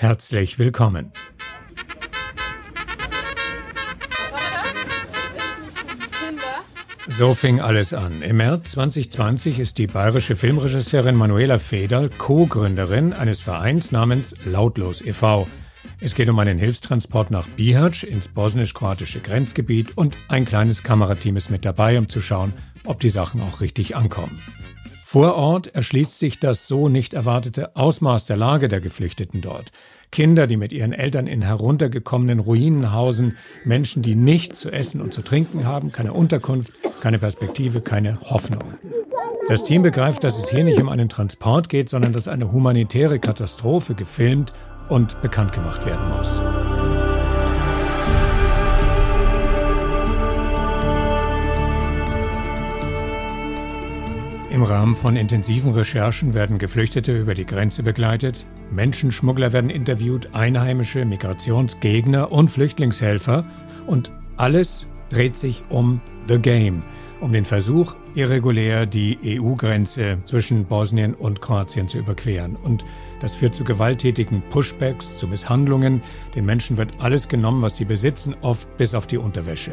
Herzlich willkommen. So fing alles an. Im März 2020 ist die bayerische Filmregisseurin Manuela Federl Co-Gründerin eines Vereins namens Lautlos e.V. Es geht um einen Hilfstransport nach Bihać ins bosnisch-kroatische Grenzgebiet und ein kleines Kamerateam ist mit dabei, um zu schauen, ob die Sachen auch richtig ankommen. Vor Ort erschließt sich das so nicht erwartete Ausmaß der Lage der Geflüchteten dort. Kinder, die mit ihren Eltern in heruntergekommenen Ruinen hausen, Menschen, die nichts zu essen und zu trinken haben, keine Unterkunft, keine Perspektive, keine Hoffnung. Das Team begreift, dass es hier nicht um einen Transport geht, sondern dass eine humanitäre Katastrophe gefilmt und bekannt gemacht werden muss. Im Rahmen von intensiven Recherchen werden Geflüchtete über die Grenze begleitet, Menschenschmuggler werden interviewt, Einheimische, Migrationsgegner und Flüchtlingshelfer und alles dreht sich um The Game, um den Versuch, irregulär die EU-Grenze zwischen Bosnien und Kroatien zu überqueren. Und das führt zu gewalttätigen Pushbacks, zu Misshandlungen. Den Menschen wird alles genommen, was sie besitzen, oft bis auf die Unterwäsche.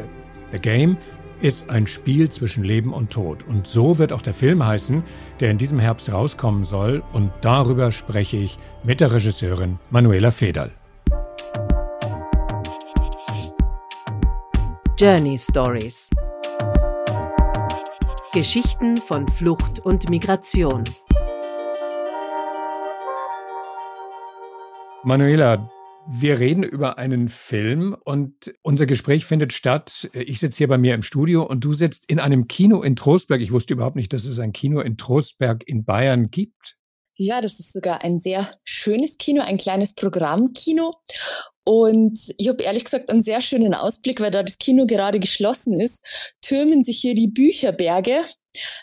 The Game ist ein Spiel zwischen Leben und Tod. Und so wird auch der Film heißen, der in diesem Herbst rauskommen soll. Und darüber spreche ich mit der Regisseurin Manuela Federl. Journey Stories Geschichten von Flucht und Migration. Manuela, wir reden über einen Film und unser Gespräch findet statt. Ich sitze hier bei mir im Studio und du sitzt in einem Kino in Trostberg. Ich wusste überhaupt nicht, dass es ein Kino in Trostberg in Bayern gibt. Ja, das ist sogar ein sehr schönes Kino, ein kleines Programmkino. Und ich habe ehrlich gesagt einen sehr schönen Ausblick, weil da das Kino gerade geschlossen ist, türmen sich hier die Bücherberge,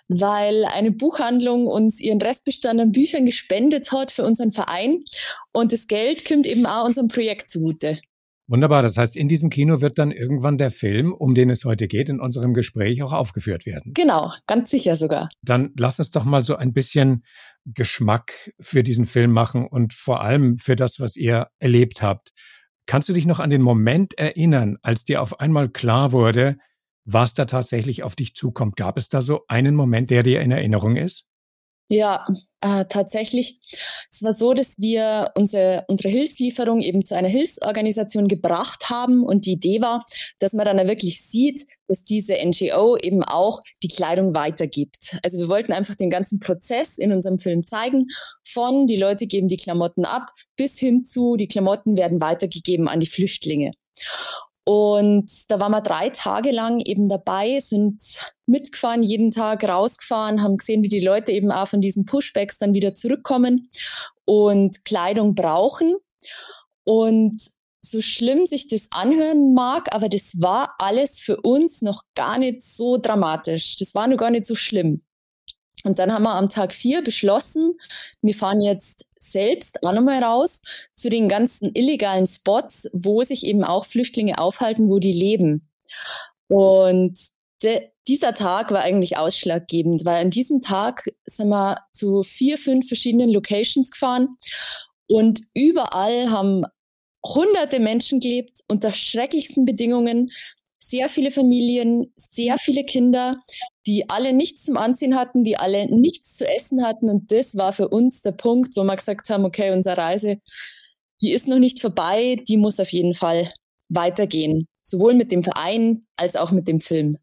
weil eine Buchhandlung uns ihren Restbestand an Büchern gespendet hat für unseren Verein. Und das Geld kommt eben auch unserem Projekt zugute. Wunderbar. Das heißt, in diesem Kino wird dann irgendwann der Film, um den es heute geht, in unserem Gespräch auch aufgeführt werden. Genau, ganz sicher sogar. Dann lass uns doch mal so ein bisschen Geschmack für diesen Film machen und vor allem für das, was ihr erlebt habt. Kannst du dich noch an den Moment erinnern, als dir auf einmal klar wurde, was da tatsächlich auf dich zukommt? Gab es da so einen Moment, der dir in Erinnerung ist? Ja, äh, tatsächlich. Es war so, dass wir unsere, unsere Hilfslieferung eben zu einer Hilfsorganisation gebracht haben und die Idee war, dass man dann wirklich sieht, dass diese NGO eben auch die Kleidung weitergibt. Also wir wollten einfach den ganzen Prozess in unserem Film zeigen, von die Leute geben die Klamotten ab bis hin zu die Klamotten werden weitergegeben an die Flüchtlinge. Und da waren wir drei Tage lang eben dabei, sind mitgefahren, jeden Tag rausgefahren, haben gesehen, wie die Leute eben auch von diesen Pushbacks dann wieder zurückkommen und Kleidung brauchen. Und so schlimm sich das anhören mag, aber das war alles für uns noch gar nicht so dramatisch. Das war nur gar nicht so schlimm. Und dann haben wir am Tag vier beschlossen, wir fahren jetzt selbst auch nochmal raus zu den ganzen illegalen Spots, wo sich eben auch Flüchtlinge aufhalten, wo die leben. Und de, dieser Tag war eigentlich ausschlaggebend, weil an diesem Tag sind wir zu vier, fünf verschiedenen Locations gefahren und überall haben hunderte Menschen gelebt unter schrecklichsten Bedingungen, sehr viele Familien, sehr viele Kinder, die alle nichts zum Anziehen hatten, die alle nichts zu essen hatten. Und das war für uns der Punkt, wo wir gesagt haben, okay, unsere Reise, die ist noch nicht vorbei, die muss auf jeden Fall weitergehen. Sowohl mit dem Verein als auch mit dem Film.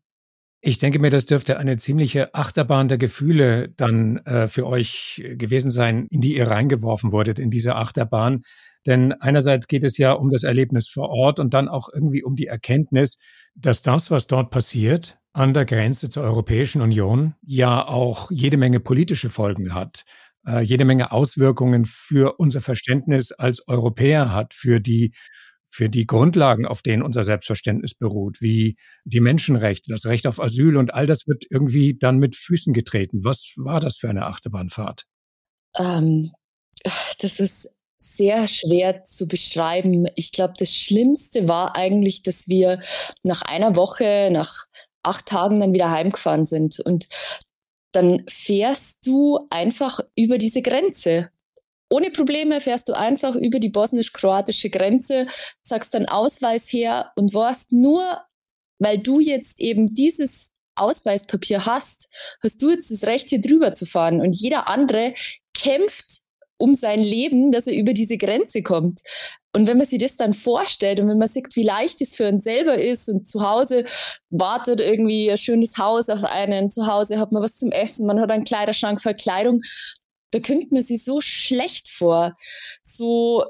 Ich denke mir, das dürfte eine ziemliche Achterbahn der Gefühle dann äh, für euch gewesen sein, in die ihr reingeworfen wurdet, in diese Achterbahn. Denn einerseits geht es ja um das Erlebnis vor Ort und dann auch irgendwie um die Erkenntnis, dass das, was dort passiert, an der Grenze zur Europäischen Union, ja auch jede Menge politische Folgen hat, äh, jede Menge Auswirkungen für unser Verständnis als Europäer hat, für die für die Grundlagen, auf denen unser Selbstverständnis beruht, wie die Menschenrechte, das Recht auf Asyl und all das wird irgendwie dann mit Füßen getreten. Was war das für eine Achterbahnfahrt? Ähm, das ist sehr schwer zu beschreiben. Ich glaube, das Schlimmste war eigentlich, dass wir nach einer Woche, nach acht Tagen dann wieder heimgefahren sind. Und dann fährst du einfach über diese Grenze. ohne Probleme fährst du einfach über die bosnisch-kroatische Grenze, sagst dann Ausweis her und warst nur, weil du jetzt eben dieses Ausweispapier hast, hast du jetzt das Recht, hier drüber zu fahren. Und jeder andere kämpft um sein Leben, dass er über diese Grenze kommt. Und wenn man sich das dann vorstellt und wenn man sieht, wie leicht es für uns selber ist und zu Hause wartet irgendwie ein schönes Haus auf einen, zu Hause hat man was zum Essen, man hat einen Kleiderschrank voll Kleidung, da kommt man sich so schlecht vor, so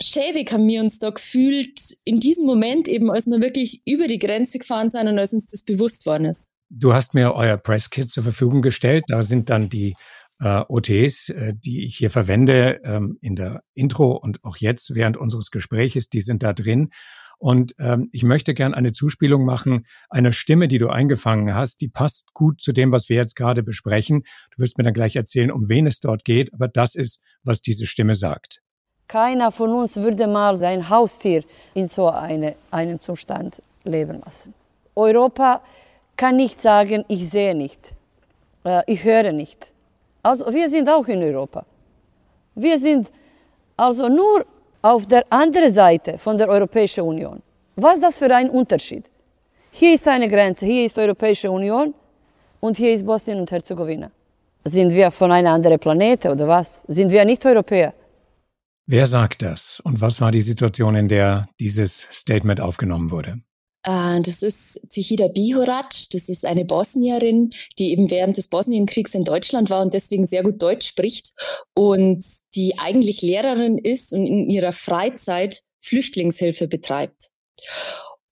schäbig haben wir uns da gefühlt in diesem Moment eben, als wir wirklich über die Grenze gefahren sind und als uns das bewusst worden ist. Du hast mir euer Presskit zur Verfügung gestellt. Da sind dann die äh, OTs, äh, die ich hier verwende, ähm, in der Intro und auch jetzt während unseres Gespräches, die sind da drin. Und ähm, ich möchte gern eine Zuspielung machen einer Stimme, die du eingefangen hast. Die passt gut zu dem, was wir jetzt gerade besprechen. Du wirst mir dann gleich erzählen, um wen es dort geht, aber das ist, was diese Stimme sagt. Keiner von uns würde mal sein Haustier in so eine, einem Zustand leben lassen. Europa kann nicht sagen, ich sehe nicht, äh, ich höre nicht. Also wir sind auch in Europa. Wir sind also nur auf der anderen Seite von der Europäischen Union. Was ist das für ein Unterschied? Hier ist eine Grenze, hier ist die Europäische Union und hier ist Bosnien und Herzegowina. Sind wir von einem anderen Planeten oder was? Sind wir nicht Europäer? Wer sagt das und was war die Situation, in der dieses Statement aufgenommen wurde? Äh, das ist Zihida Bihorac, das ist eine Bosnierin, die eben während des Bosnienkriegs in Deutschland war und deswegen sehr gut Deutsch spricht und die eigentlich Lehrerin ist und in ihrer Freizeit Flüchtlingshilfe betreibt.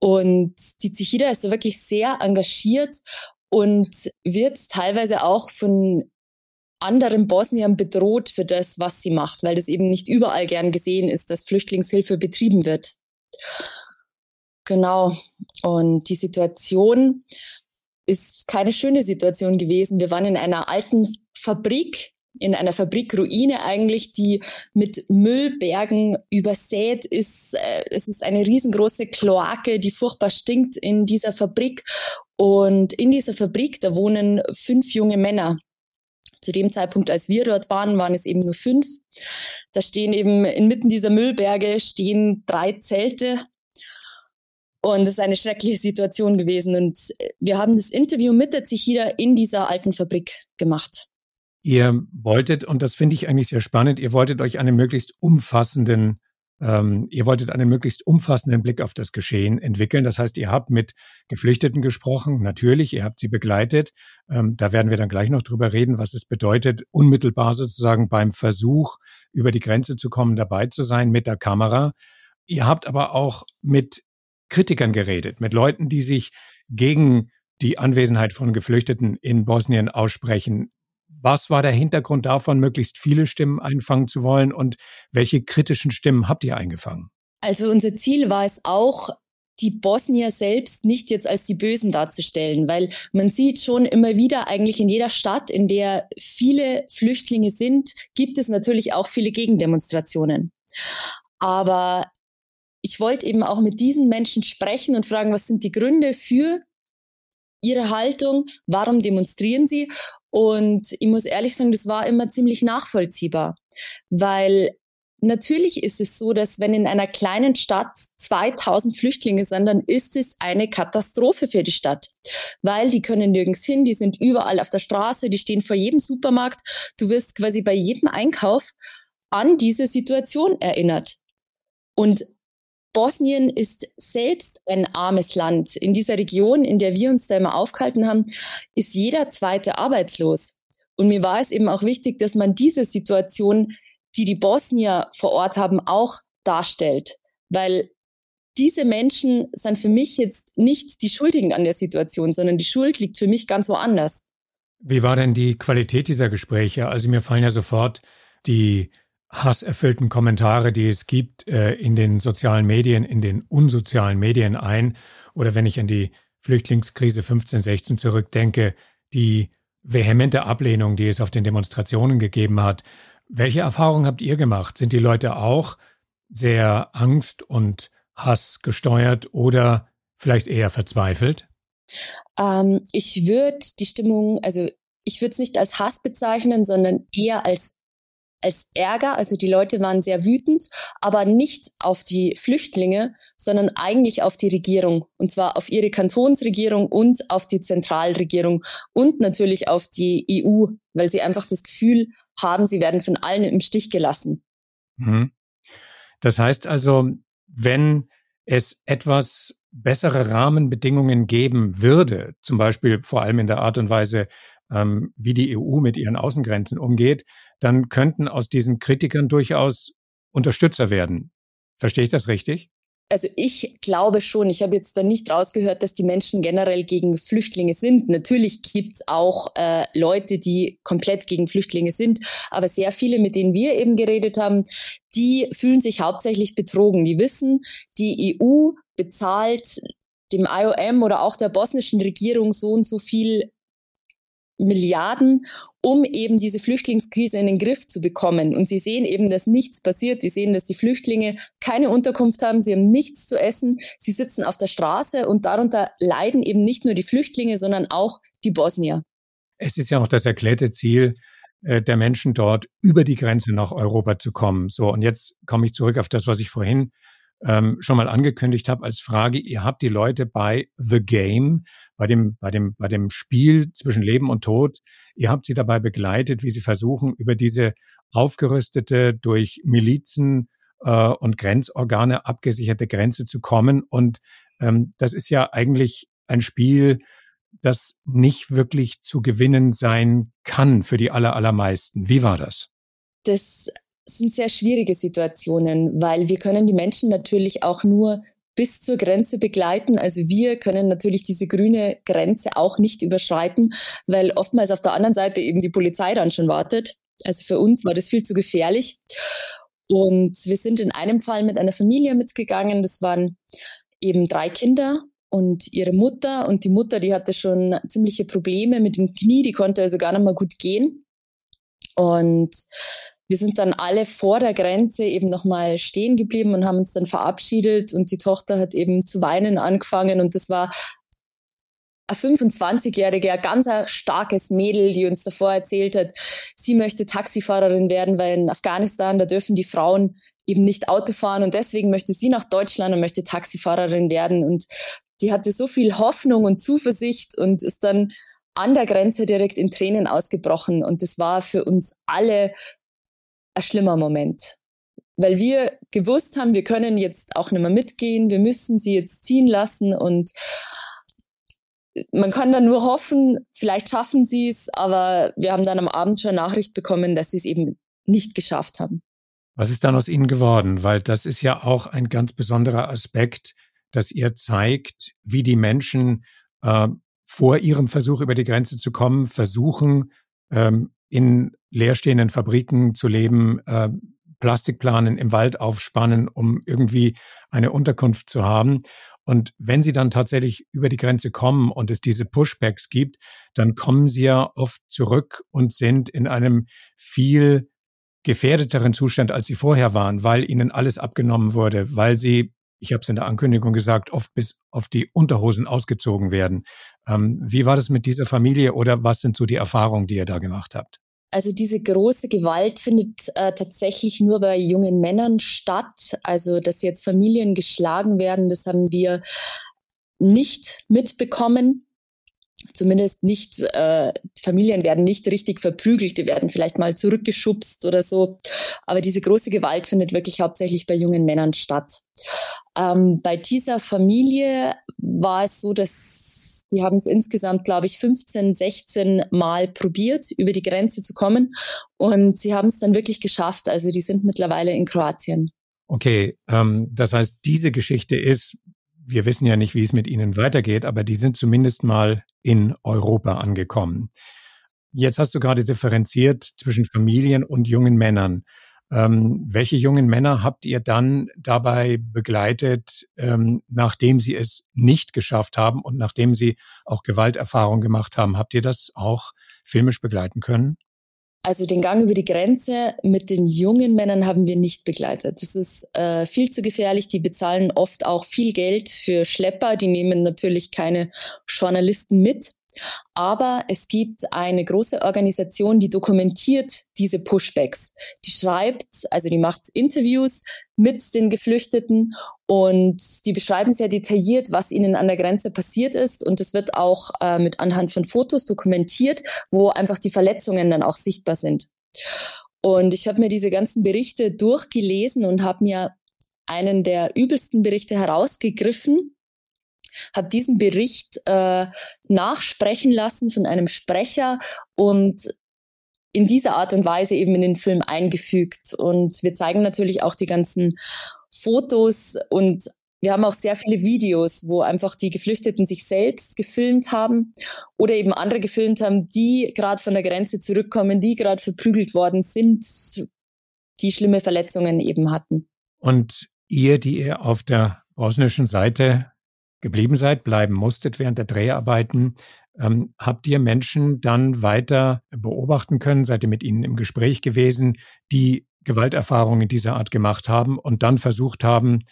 Und die Zihida ist da wirklich sehr engagiert und wird teilweise auch von anderen Bosniern bedroht für das, was sie macht, weil das eben nicht überall gern gesehen ist, dass Flüchtlingshilfe betrieben wird. Genau. Und die Situation ist keine schöne Situation gewesen. Wir waren in einer alten Fabrik, in einer Fabrikruine eigentlich, die mit Müllbergen übersät ist. Äh, es ist eine riesengroße Kloake, die furchtbar stinkt in dieser Fabrik. Und in dieser Fabrik, da wohnen fünf junge Männer. Zu dem Zeitpunkt, als wir dort waren, waren es eben nur fünf. Da stehen eben inmitten dieser Müllberge stehen drei Zelte und es ist eine schreckliche Situation gewesen. Und äh, wir haben das Interview mit der Zichida in dieser alten Fabrik gemacht. Ihr wolltet, und das finde ich eigentlich sehr spannend, ihr wolltet euch einen möglichst umfassenden, ähm, ihr wolltet einen möglichst umfassenden Blick auf das Geschehen entwickeln. Das heißt, ihr habt mit Geflüchteten gesprochen, natürlich, ihr habt sie begleitet. Ähm, da werden wir dann gleich noch drüber reden, was es bedeutet, unmittelbar sozusagen beim Versuch, über die Grenze zu kommen, dabei zu sein mit der Kamera. Ihr habt aber auch mit Kritikern geredet, mit Leuten, die sich gegen die Anwesenheit von Geflüchteten in Bosnien aussprechen. Was war der Hintergrund davon, möglichst viele Stimmen einfangen zu wollen und welche kritischen Stimmen habt ihr eingefangen? Also unser Ziel war es auch, die Bosnier selbst nicht jetzt als die Bösen darzustellen, weil man sieht schon immer wieder eigentlich in jeder Stadt, in der viele Flüchtlinge sind, gibt es natürlich auch viele Gegendemonstrationen. Aber ich wollte eben auch mit diesen Menschen sprechen und fragen, was sind die Gründe für ihre Haltung, warum demonstrieren sie? Und ich muss ehrlich sagen, das war immer ziemlich nachvollziehbar, weil natürlich ist es so, dass wenn in einer kleinen Stadt 2000 Flüchtlinge sind, dann ist es eine Katastrophe für die Stadt, weil die können nirgends hin, die sind überall auf der Straße, die stehen vor jedem Supermarkt. Du wirst quasi bei jedem Einkauf an diese Situation erinnert. Und Bosnien ist selbst ein armes Land. In dieser Region, in der wir uns da immer aufgehalten haben, ist jeder zweite arbeitslos. Und mir war es eben auch wichtig, dass man diese Situation, die die Bosnier vor Ort haben, auch darstellt. Weil diese Menschen sind für mich jetzt nicht die Schuldigen an der Situation, sondern die Schuld liegt für mich ganz woanders. Wie war denn die Qualität dieser Gespräche? Also mir fallen ja sofort die hasserfüllten Kommentare, die es gibt äh, in den sozialen Medien, in den unsozialen Medien ein. Oder wenn ich an die Flüchtlingskrise 15, 16 zurückdenke, die vehemente Ablehnung, die es auf den Demonstrationen gegeben hat. Welche Erfahrungen habt ihr gemacht? Sind die Leute auch sehr angst- und Hass gesteuert oder vielleicht eher verzweifelt? Ähm, ich würde die Stimmung, also ich würde es nicht als Hass bezeichnen, sondern eher als als Ärger. Also die Leute waren sehr wütend, aber nicht auf die Flüchtlinge, sondern eigentlich auf die Regierung. Und zwar auf ihre Kantonsregierung und auf die Zentralregierung und natürlich auf die EU, weil sie einfach das Gefühl haben, sie werden von allen im Stich gelassen. Mhm. Das heißt also, wenn es etwas bessere Rahmenbedingungen geben würde, zum Beispiel vor allem in der Art und Weise, ähm, wie die EU mit ihren Außengrenzen umgeht, dann könnten aus diesen Kritikern durchaus Unterstützer werden. Verstehe ich das richtig? Also ich glaube schon, ich habe jetzt da nicht rausgehört, dass die Menschen generell gegen Flüchtlinge sind. Natürlich gibt es auch äh, Leute, die komplett gegen Flüchtlinge sind, aber sehr viele, mit denen wir eben geredet haben, die fühlen sich hauptsächlich betrogen. Die wissen, die EU bezahlt dem IOM oder auch der bosnischen Regierung so und so viel Milliarden, um eben diese Flüchtlingskrise in den Griff zu bekommen. Und sie sehen eben, dass nichts passiert. Sie sehen, dass die Flüchtlinge keine Unterkunft haben, sie haben nichts zu essen, sie sitzen auf der Straße und darunter leiden eben nicht nur die Flüchtlinge, sondern auch die Bosnier. Es ist ja auch das erklärte Ziel äh, der Menschen dort, über die Grenze nach Europa zu kommen. So, und jetzt komme ich zurück auf das, was ich vorhin ähm, schon mal angekündigt habe als Frage. Ihr habt die Leute bei The Game, bei dem, bei dem, bei dem Spiel zwischen Leben und Tod, ihr habt sie dabei begleitet, wie sie versuchen, über diese aufgerüstete, durch Milizen äh, und Grenzorgane abgesicherte Grenze zu kommen. Und ähm, das ist ja eigentlich ein Spiel, das nicht wirklich zu gewinnen sein kann für die aller, allermeisten. Wie war das? Das sind sehr schwierige Situationen, weil wir können die Menschen natürlich auch nur bis zur Grenze begleiten. Also wir können natürlich diese grüne Grenze auch nicht überschreiten, weil oftmals auf der anderen Seite eben die Polizei dann schon wartet. Also für uns war das viel zu gefährlich. Und wir sind in einem Fall mit einer Familie mitgegangen. Das waren eben drei Kinder und ihre Mutter. Und die Mutter, die hatte schon ziemliche Probleme mit dem Knie. Die konnte also gar nicht mal gut gehen. Und wir sind dann alle vor der Grenze eben nochmal stehen geblieben und haben uns dann verabschiedet und die Tochter hat eben zu weinen angefangen und das war ein 25-jährige, ein ganz starkes Mädel, die uns davor erzählt hat, sie möchte Taxifahrerin werden, weil in Afghanistan, da dürfen die Frauen eben nicht Auto fahren und deswegen möchte sie nach Deutschland und möchte Taxifahrerin werden. Und die hatte so viel Hoffnung und Zuversicht und ist dann an der Grenze direkt in Tränen ausgebrochen. Und das war für uns alle ein schlimmer Moment. Weil wir gewusst haben, wir können jetzt auch nicht mehr mitgehen, wir müssen sie jetzt ziehen lassen und man kann dann nur hoffen, vielleicht schaffen sie es, aber wir haben dann am Abend schon Nachricht bekommen, dass sie es eben nicht geschafft haben. Was ist dann aus ihnen geworden? Weil das ist ja auch ein ganz besonderer Aspekt, dass ihr zeigt, wie die Menschen äh, vor ihrem Versuch über die Grenze zu kommen, versuchen, ähm, in leerstehenden Fabriken zu leben, äh, Plastikplanen im Wald aufspannen, um irgendwie eine Unterkunft zu haben. Und wenn sie dann tatsächlich über die Grenze kommen und es diese Pushbacks gibt, dann kommen sie ja oft zurück und sind in einem viel gefährdeteren Zustand, als sie vorher waren, weil ihnen alles abgenommen wurde, weil sie, ich habe es in der Ankündigung gesagt, oft bis auf die Unterhosen ausgezogen werden. Ähm, wie war das mit dieser Familie oder was sind so die Erfahrungen, die ihr da gemacht habt? Also diese große Gewalt findet äh, tatsächlich nur bei jungen Männern statt. Also dass jetzt Familien geschlagen werden, das haben wir nicht mitbekommen. Zumindest nicht, äh, Familien werden nicht richtig verprügelt, die werden vielleicht mal zurückgeschubst oder so. Aber diese große Gewalt findet wirklich hauptsächlich bei jungen Männern statt. Ähm, bei dieser Familie war es so, dass die haben es insgesamt, glaube ich, 15, 16 Mal probiert, über die Grenze zu kommen. Und sie haben es dann wirklich geschafft. Also die sind mittlerweile in Kroatien. Okay, ähm, das heißt, diese Geschichte ist, wir wissen ja nicht, wie es mit ihnen weitergeht, aber die sind zumindest mal in Europa angekommen. Jetzt hast du gerade differenziert zwischen Familien und jungen Männern. Ähm, welche jungen Männer habt ihr dann dabei begleitet, ähm, nachdem sie es nicht geschafft haben und nachdem sie auch Gewalterfahrung gemacht haben? Habt ihr das auch filmisch begleiten können? Also den Gang über die Grenze mit den jungen Männern haben wir nicht begleitet. Das ist äh, viel zu gefährlich. Die bezahlen oft auch viel Geld für Schlepper. Die nehmen natürlich keine Journalisten mit. Aber es gibt eine große Organisation, die dokumentiert diese Pushbacks. Die schreibt, also die macht Interviews mit den Geflüchteten und die beschreiben sehr detailliert, was ihnen an der Grenze passiert ist. Und es wird auch äh, mit anhand von Fotos dokumentiert, wo einfach die Verletzungen dann auch sichtbar sind. Und ich habe mir diese ganzen Berichte durchgelesen und habe mir einen der übelsten Berichte herausgegriffen habe diesen Bericht äh, nachsprechen lassen von einem Sprecher und in dieser Art und Weise eben in den Film eingefügt. Und wir zeigen natürlich auch die ganzen Fotos und wir haben auch sehr viele Videos, wo einfach die Geflüchteten sich selbst gefilmt haben oder eben andere gefilmt haben, die gerade von der Grenze zurückkommen, die gerade verprügelt worden sind, die schlimme Verletzungen eben hatten. Und ihr, die ihr auf der bosnischen Seite geblieben seid, bleiben musstet während der Dreharbeiten, ähm, habt ihr Menschen dann weiter beobachten können? Seid ihr mit ihnen im Gespräch gewesen, die Gewalterfahrungen dieser Art gemacht haben und dann versucht haben,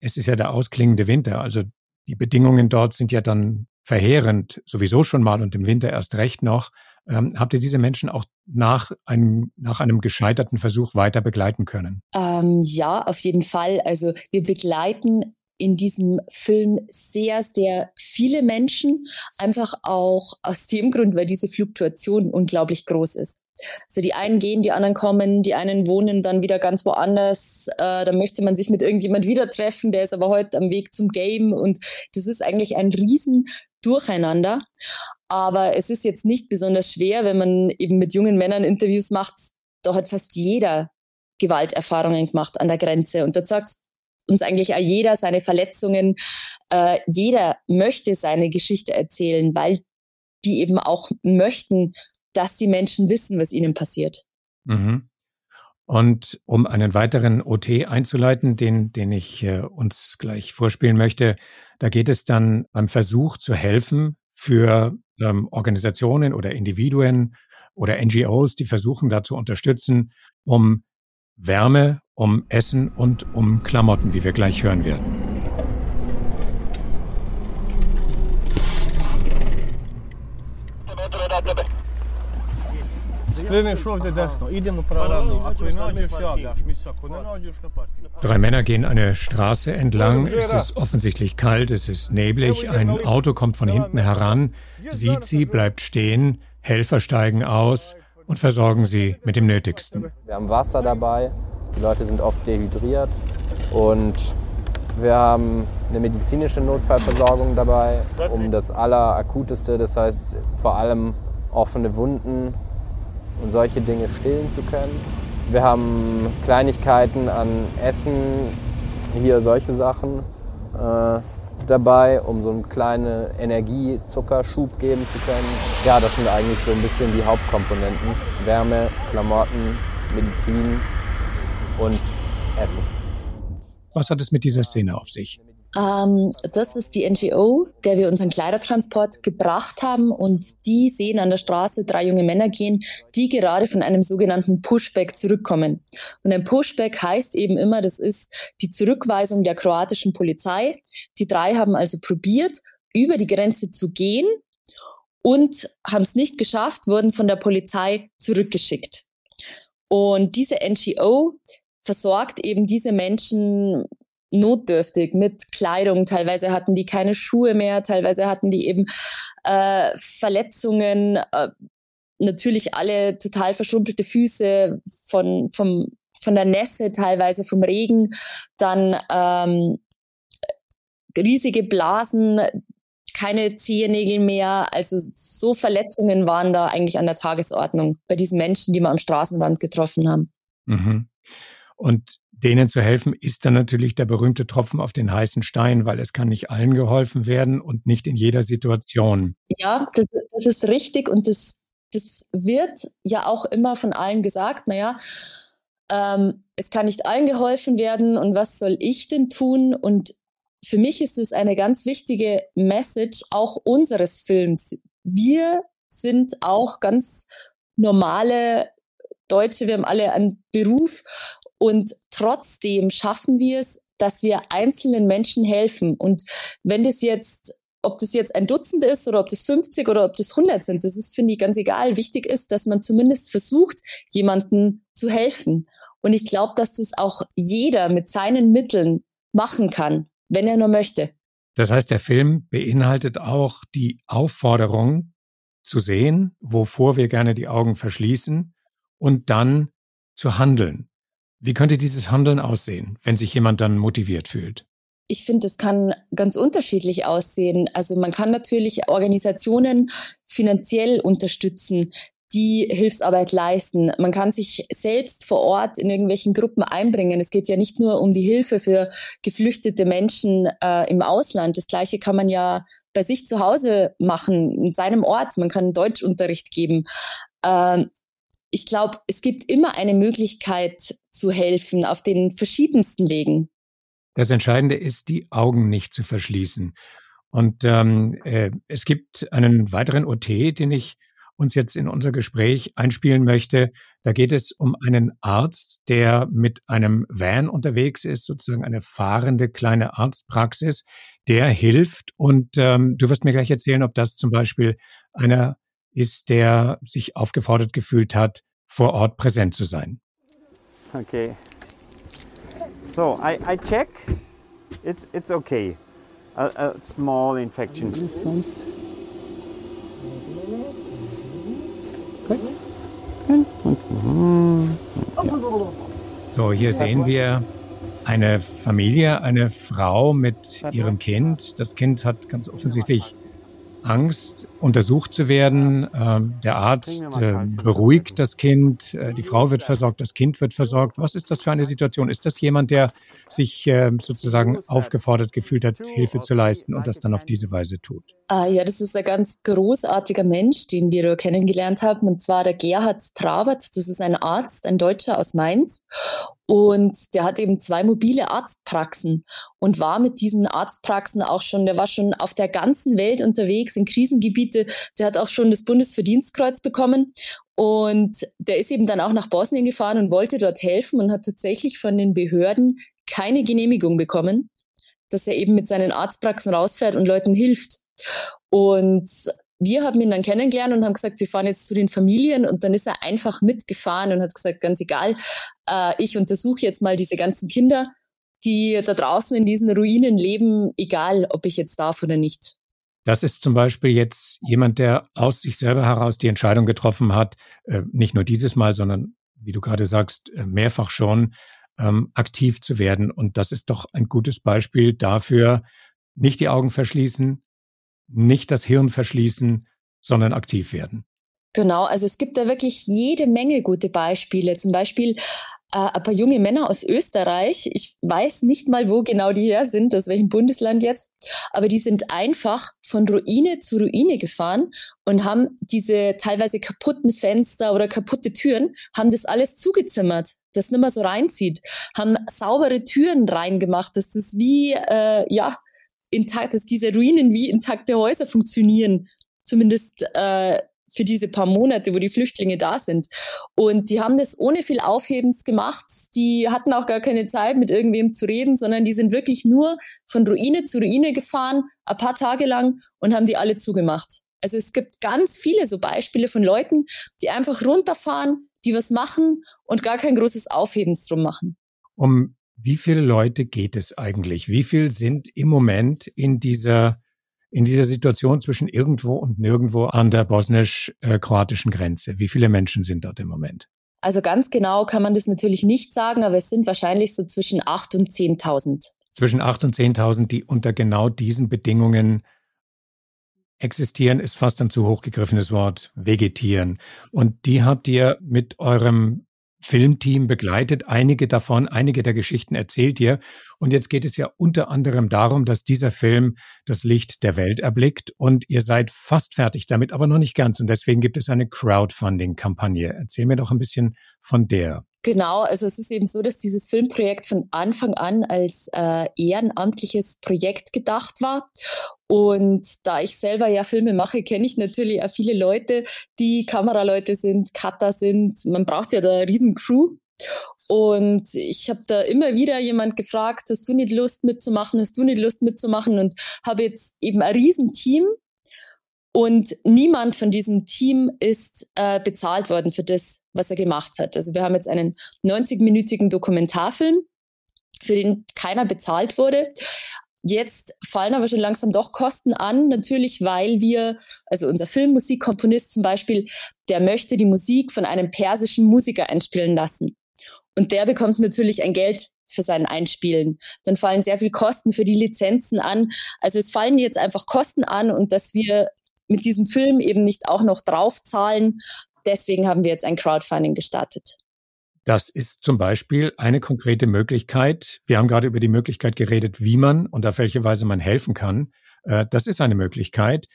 es ist ja der ausklingende Winter, also die Bedingungen dort sind ja dann verheerend, sowieso schon mal und im Winter erst recht noch. Ähm, habt ihr diese Menschen auch nach einem, nach einem gescheiterten Versuch weiter begleiten können? Ähm, ja, auf jeden Fall. Also wir begleiten in diesem Film sehr, sehr viele Menschen, einfach auch aus dem Grund, weil diese Fluktuation unglaublich groß ist. Also die einen gehen, die anderen kommen, die einen wohnen dann wieder ganz woanders. Äh, da möchte man sich mit irgendjemand wieder treffen, der ist aber heute am Weg zum Game und das ist eigentlich ein riesen Durcheinander. Aber es ist jetzt nicht besonders schwer, wenn man eben mit jungen Männern Interviews macht. Da hat fast jeder Gewalterfahrungen gemacht an der Grenze. Und da sagt uns eigentlich auch jeder seine Verletzungen. Äh, jeder möchte seine Geschichte erzählen, weil die eben auch möchten, dass die Menschen wissen, was ihnen passiert. Mhm. Und um einen weiteren OT einzuleiten, den, den ich äh, uns gleich vorspielen möchte, da geht es dann beim Versuch zu helfen für ähm, Organisationen oder Individuen oder NGOs, die versuchen da zu unterstützen, um Wärme, um Essen und um Klamotten, wie wir gleich hören werden. Drei Männer gehen eine Straße entlang. Es ist offensichtlich kalt, es ist neblig. Ein Auto kommt von hinten heran, sieht sie, bleibt stehen. Helfer steigen aus und versorgen sie mit dem Nötigsten. Wir haben Wasser dabei, die Leute sind oft dehydriert und wir haben eine medizinische Notfallversorgung dabei, um das Allerakuteste, das heißt vor allem offene Wunden und solche Dinge stillen zu können. Wir haben Kleinigkeiten an Essen, hier solche Sachen. Äh, dabei, um so einen kleinen Energiezuckerschub geben zu können. Ja, das sind eigentlich so ein bisschen die Hauptkomponenten. Wärme, Klamotten, Medizin und Essen. Was hat es mit dieser Szene auf sich? Ähm, das ist die NGO, der wir unseren Kleidertransport gebracht haben und die sehen an der Straße drei junge Männer gehen, die gerade von einem sogenannten Pushback zurückkommen. Und ein Pushback heißt eben immer, das ist die Zurückweisung der kroatischen Polizei. Die drei haben also probiert, über die Grenze zu gehen und haben es nicht geschafft, wurden von der Polizei zurückgeschickt. Und diese NGO versorgt eben diese Menschen notdürftig mit Kleidung. Teilweise hatten die keine Schuhe mehr, teilweise hatten die eben äh, Verletzungen, äh, natürlich alle total verschrumpelte Füße von, vom, von der Nässe, teilweise vom Regen, dann ähm, riesige Blasen, keine Zehennägel mehr. Also so Verletzungen waren da eigentlich an der Tagesordnung bei diesen Menschen, die wir am Straßenrand getroffen haben. Mhm. Und denen zu helfen, ist dann natürlich der berühmte Tropfen auf den heißen Stein, weil es kann nicht allen geholfen werden und nicht in jeder Situation. Ja, das, das ist richtig und das, das wird ja auch immer von allen gesagt, naja, ähm, es kann nicht allen geholfen werden und was soll ich denn tun? Und für mich ist es eine ganz wichtige Message auch unseres Films. Wir sind auch ganz normale Deutsche, wir haben alle einen Beruf und trotzdem schaffen wir es, dass wir einzelnen Menschen helfen. Und wenn das jetzt ob das jetzt ein Dutzend ist oder ob das 50 oder ob das 100 sind, das ist, finde ich, ganz egal. Wichtig ist, dass man zumindest versucht, jemandem zu helfen. Und ich glaube, dass das auch jeder mit seinen Mitteln machen kann, wenn er nur möchte. Das heißt, der Film beinhaltet auch die Aufforderung zu sehen, wovor wir gerne die Augen verschließen und dann zu handeln. Wie könnte dieses Handeln aussehen, wenn sich jemand dann motiviert fühlt? Ich finde, es kann ganz unterschiedlich aussehen. Also man kann natürlich Organisationen finanziell unterstützen, die Hilfsarbeit leisten. Man kann sich selbst vor Ort in irgendwelchen Gruppen einbringen. Es geht ja nicht nur um die Hilfe für geflüchtete Menschen äh, im Ausland. Das Gleiche kann man ja bei sich zu Hause machen, in seinem Ort. Man kann Deutschunterricht geben. Ähm, ich glaube, es gibt immer eine Möglichkeit zu helfen auf den verschiedensten Wegen. Das Entscheidende ist, die Augen nicht zu verschließen. Und ähm, äh, es gibt einen weiteren OT, den ich uns jetzt in unser Gespräch einspielen möchte. Da geht es um einen Arzt, der mit einem Van unterwegs ist, sozusagen eine fahrende kleine Arztpraxis, der hilft. Und ähm, du wirst mir gleich erzählen, ob das zum Beispiel einer ist, der sich aufgefordert gefühlt hat, vor Ort präsent zu sein. Okay. So I, I check. It's it's okay. A, a small infection. Sonst So, hier sehen wir eine Familie, eine Frau mit ihrem Kind. Das Kind hat ganz offensichtlich Angst, untersucht zu werden. Ähm, der Arzt äh, beruhigt das Kind, äh, die Frau wird versorgt, das Kind wird versorgt. Was ist das für eine Situation? Ist das jemand, der sich äh, sozusagen aufgefordert gefühlt hat, Hilfe zu leisten und das dann auf diese Weise tut? Ah, ja, das ist ein ganz großartiger Mensch, den wir kennengelernt haben, und zwar der Gerhard Trabert. Das ist ein Arzt, ein Deutscher aus Mainz. Und der hat eben zwei mobile Arztpraxen und war mit diesen Arztpraxen auch schon, der war schon auf der ganzen Welt unterwegs in Krisengebiete. Der hat auch schon das Bundesverdienstkreuz bekommen. Und der ist eben dann auch nach Bosnien gefahren und wollte dort helfen und hat tatsächlich von den Behörden keine Genehmigung bekommen, dass er eben mit seinen Arztpraxen rausfährt und Leuten hilft. Und wir haben ihn dann kennengelernt und haben gesagt, wir fahren jetzt zu den Familien und dann ist er einfach mitgefahren und hat gesagt, ganz egal, äh, ich untersuche jetzt mal diese ganzen Kinder, die da draußen in diesen Ruinen leben, egal ob ich jetzt darf oder nicht. Das ist zum Beispiel jetzt jemand, der aus sich selber heraus die Entscheidung getroffen hat, äh, nicht nur dieses Mal, sondern wie du gerade sagst, äh, mehrfach schon ähm, aktiv zu werden. Und das ist doch ein gutes Beispiel dafür, nicht die Augen verschließen, nicht das Hirn verschließen, sondern aktiv werden. Genau, also es gibt da wirklich jede Menge gute Beispiele. Zum Beispiel äh, ein paar junge Männer aus Österreich. Ich weiß nicht mal, wo genau die her sind, aus welchem Bundesland jetzt. Aber die sind einfach von Ruine zu Ruine gefahren und haben diese teilweise kaputten Fenster oder kaputte Türen, haben das alles zugezimmert, das nicht mehr so reinzieht. Haben saubere Türen reingemacht, dass das wie, äh, ja, intakt, dass diese Ruinen wie intakte Häuser funktionieren. Zumindest äh, für diese paar Monate, wo die Flüchtlinge da sind. Und die haben das ohne viel Aufhebens gemacht. Die hatten auch gar keine Zeit, mit irgendwem zu reden, sondern die sind wirklich nur von Ruine zu Ruine gefahren, ein paar Tage lang und haben die alle zugemacht. Also es gibt ganz viele so Beispiele von Leuten, die einfach runterfahren, die was machen und gar kein großes Aufhebens drum machen. Um wie viele Leute geht es eigentlich? Wie viel sind im Moment in dieser, in dieser Situation zwischen irgendwo und nirgendwo an der bosnisch-kroatischen Grenze? Wie viele Menschen sind dort im Moment? Also ganz genau kann man das natürlich nicht sagen, aber es sind wahrscheinlich so zwischen 8 und 10.000. Zwischen 8 und 10.000, die unter genau diesen Bedingungen existieren, ist fast ein zu hochgegriffenes Wort, vegetieren. Und die habt ihr mit eurem Filmteam begleitet. Einige davon, einige der Geschichten erzählt ihr. Und jetzt geht es ja unter anderem darum, dass dieser Film das Licht der Welt erblickt und ihr seid fast fertig damit, aber noch nicht ganz. Und deswegen gibt es eine Crowdfunding-Kampagne. Erzähl mir doch ein bisschen von der. Genau, also es ist eben so, dass dieses Filmprojekt von Anfang an als äh, ehrenamtliches Projekt gedacht war. Und da ich selber ja Filme mache, kenne ich natürlich auch viele Leute, die Kameraleute sind, Cutter sind. Man braucht ja da eine riesen Crew. Und ich habe da immer wieder jemand gefragt, hast du nicht Lust mitzumachen, hast du nicht Lust mitzumachen und habe jetzt eben ein Riesenteam und niemand von diesem Team ist äh, bezahlt worden für das, was er gemacht hat. Also wir haben jetzt einen 90-minütigen Dokumentarfilm, für den keiner bezahlt wurde. Jetzt fallen aber schon langsam doch Kosten an, natürlich, weil wir, also unser Filmmusikkomponist zum Beispiel, der möchte die Musik von einem persischen Musiker einspielen lassen. Und der bekommt natürlich ein Geld für sein Einspielen. Dann fallen sehr viel Kosten für die Lizenzen an. Also es fallen jetzt einfach Kosten an und dass wir mit diesem Film eben nicht auch noch draufzahlen. Deswegen haben wir jetzt ein Crowdfunding gestartet. Das ist zum Beispiel eine konkrete Möglichkeit. Wir haben gerade über die Möglichkeit geredet, wie man und auf welche Weise man helfen kann. Äh, das ist eine Möglichkeit,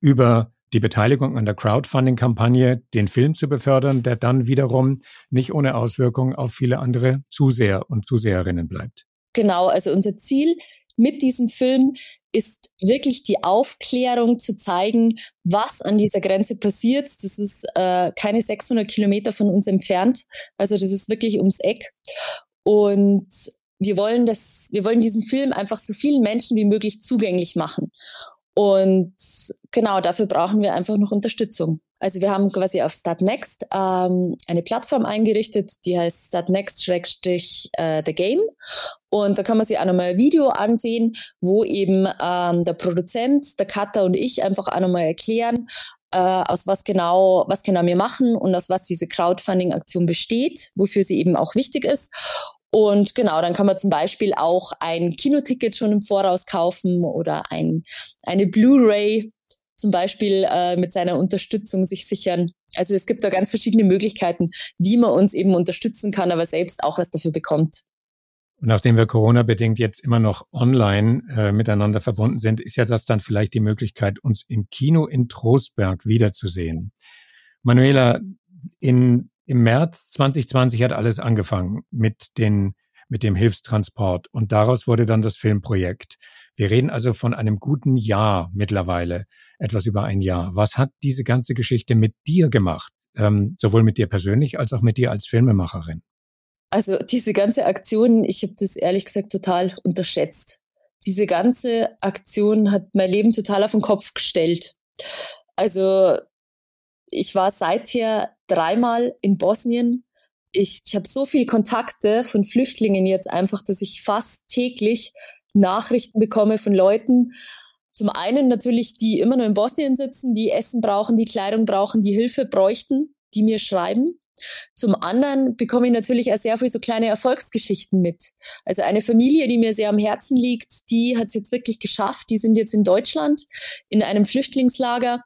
über die Beteiligung an der Crowdfunding-Kampagne den Film zu befördern, der dann wiederum nicht ohne Auswirkung auf viele andere Zuseher und Zuseherinnen bleibt. Genau, also unser Ziel mit diesem Film ist wirklich die Aufklärung zu zeigen, was an dieser Grenze passiert. Das ist äh, keine 600 Kilometer von uns entfernt. Also das ist wirklich ums Eck. Und wir wollen das, wir wollen diesen Film einfach so vielen Menschen wie möglich zugänglich machen. Und genau dafür brauchen wir einfach noch Unterstützung. Also wir haben quasi auf Startnext ähm, eine Plattform eingerichtet, die heißt Startnext-The Game. Und da kann man sich auch nochmal ein Video ansehen, wo eben ähm, der Produzent, der Cutter und ich einfach auch nochmal erklären, äh, aus was genau, was genau wir machen und aus was diese Crowdfunding-Aktion besteht, wofür sie eben auch wichtig ist. Und genau, dann kann man zum Beispiel auch ein Kinoticket schon im Voraus kaufen oder ein, eine Blu-ray zum Beispiel äh, mit seiner Unterstützung sich sichern. Also es gibt da ganz verschiedene Möglichkeiten, wie man uns eben unterstützen kann, aber selbst auch was dafür bekommt. Und nachdem wir Corona-bedingt jetzt immer noch online äh, miteinander verbunden sind, ist ja das dann vielleicht die Möglichkeit, uns im Kino in Trostberg wiederzusehen. Manuela, in, im März 2020 hat alles angefangen mit den mit dem Hilfstransport und daraus wurde dann das Filmprojekt. Wir reden also von einem guten Jahr mittlerweile, etwas über ein Jahr. Was hat diese ganze Geschichte mit dir gemacht? Ähm, sowohl mit dir persönlich als auch mit dir als Filmemacherin? Also diese ganze Aktion, ich habe das ehrlich gesagt total unterschätzt. Diese ganze Aktion hat mein Leben total auf den Kopf gestellt. Also ich war seither dreimal in Bosnien. Ich, ich habe so viele Kontakte von Flüchtlingen jetzt einfach, dass ich fast täglich Nachrichten bekomme von Leuten, zum einen natürlich, die immer nur in Bosnien sitzen, die Essen brauchen, die Kleidung brauchen, die Hilfe bräuchten, die mir schreiben. Zum anderen bekomme ich natürlich auch sehr viel so kleine Erfolgsgeschichten mit. Also eine Familie, die mir sehr am Herzen liegt, die hat es jetzt wirklich geschafft. Die sind jetzt in Deutschland in einem Flüchtlingslager.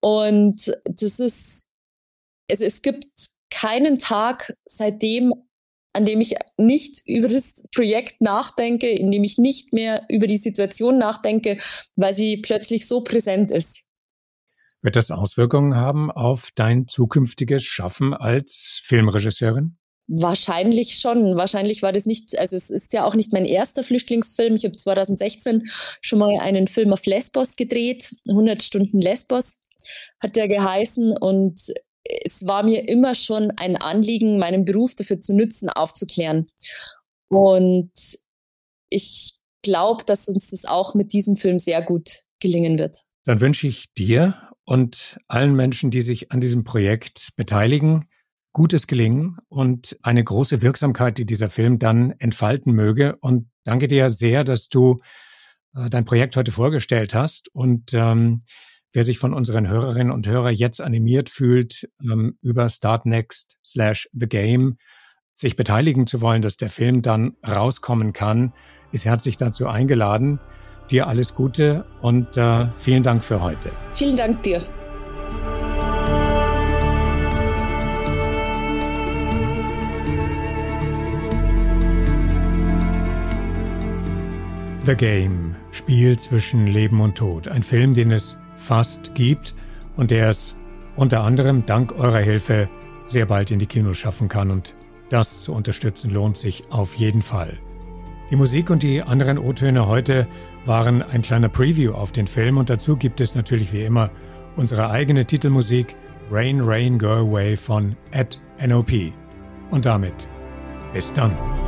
Und das ist, also es gibt keinen Tag seitdem, an dem ich nicht über das Projekt nachdenke, in dem ich nicht mehr über die Situation nachdenke, weil sie plötzlich so präsent ist. Wird das Auswirkungen haben auf dein zukünftiges Schaffen als Filmregisseurin? Wahrscheinlich schon. Wahrscheinlich war das nicht, also es ist ja auch nicht mein erster Flüchtlingsfilm. Ich habe 2016 schon mal einen Film auf Lesbos gedreht, 100 Stunden Lesbos hat der geheißen und es war mir immer schon ein Anliegen, meinen Beruf dafür zu nützen, aufzuklären. Und ich glaube, dass uns das auch mit diesem Film sehr gut gelingen wird. Dann wünsche ich dir und allen Menschen, die sich an diesem Projekt beteiligen, gutes Gelingen und eine große Wirksamkeit, die dieser Film dann entfalten möge. Und danke dir sehr, dass du äh, dein Projekt heute vorgestellt hast und ähm, Wer sich von unseren Hörerinnen und Hörern jetzt animiert fühlt, ähm, über Startnext slash The Game sich beteiligen zu wollen, dass der Film dann rauskommen kann, ist herzlich dazu eingeladen. Dir alles Gute und äh, vielen Dank für heute. Vielen Dank dir. The Game, Spiel zwischen Leben und Tod. Ein Film, den es fast gibt und der es unter anderem dank eurer Hilfe sehr bald in die Kinos schaffen kann und das zu unterstützen lohnt sich auf jeden Fall. Die Musik und die anderen O-Töne heute waren ein kleiner Preview auf den Film und dazu gibt es natürlich wie immer unsere eigene Titelmusik Rain Rain Go Away von Ed NOP. Und damit Bis dann.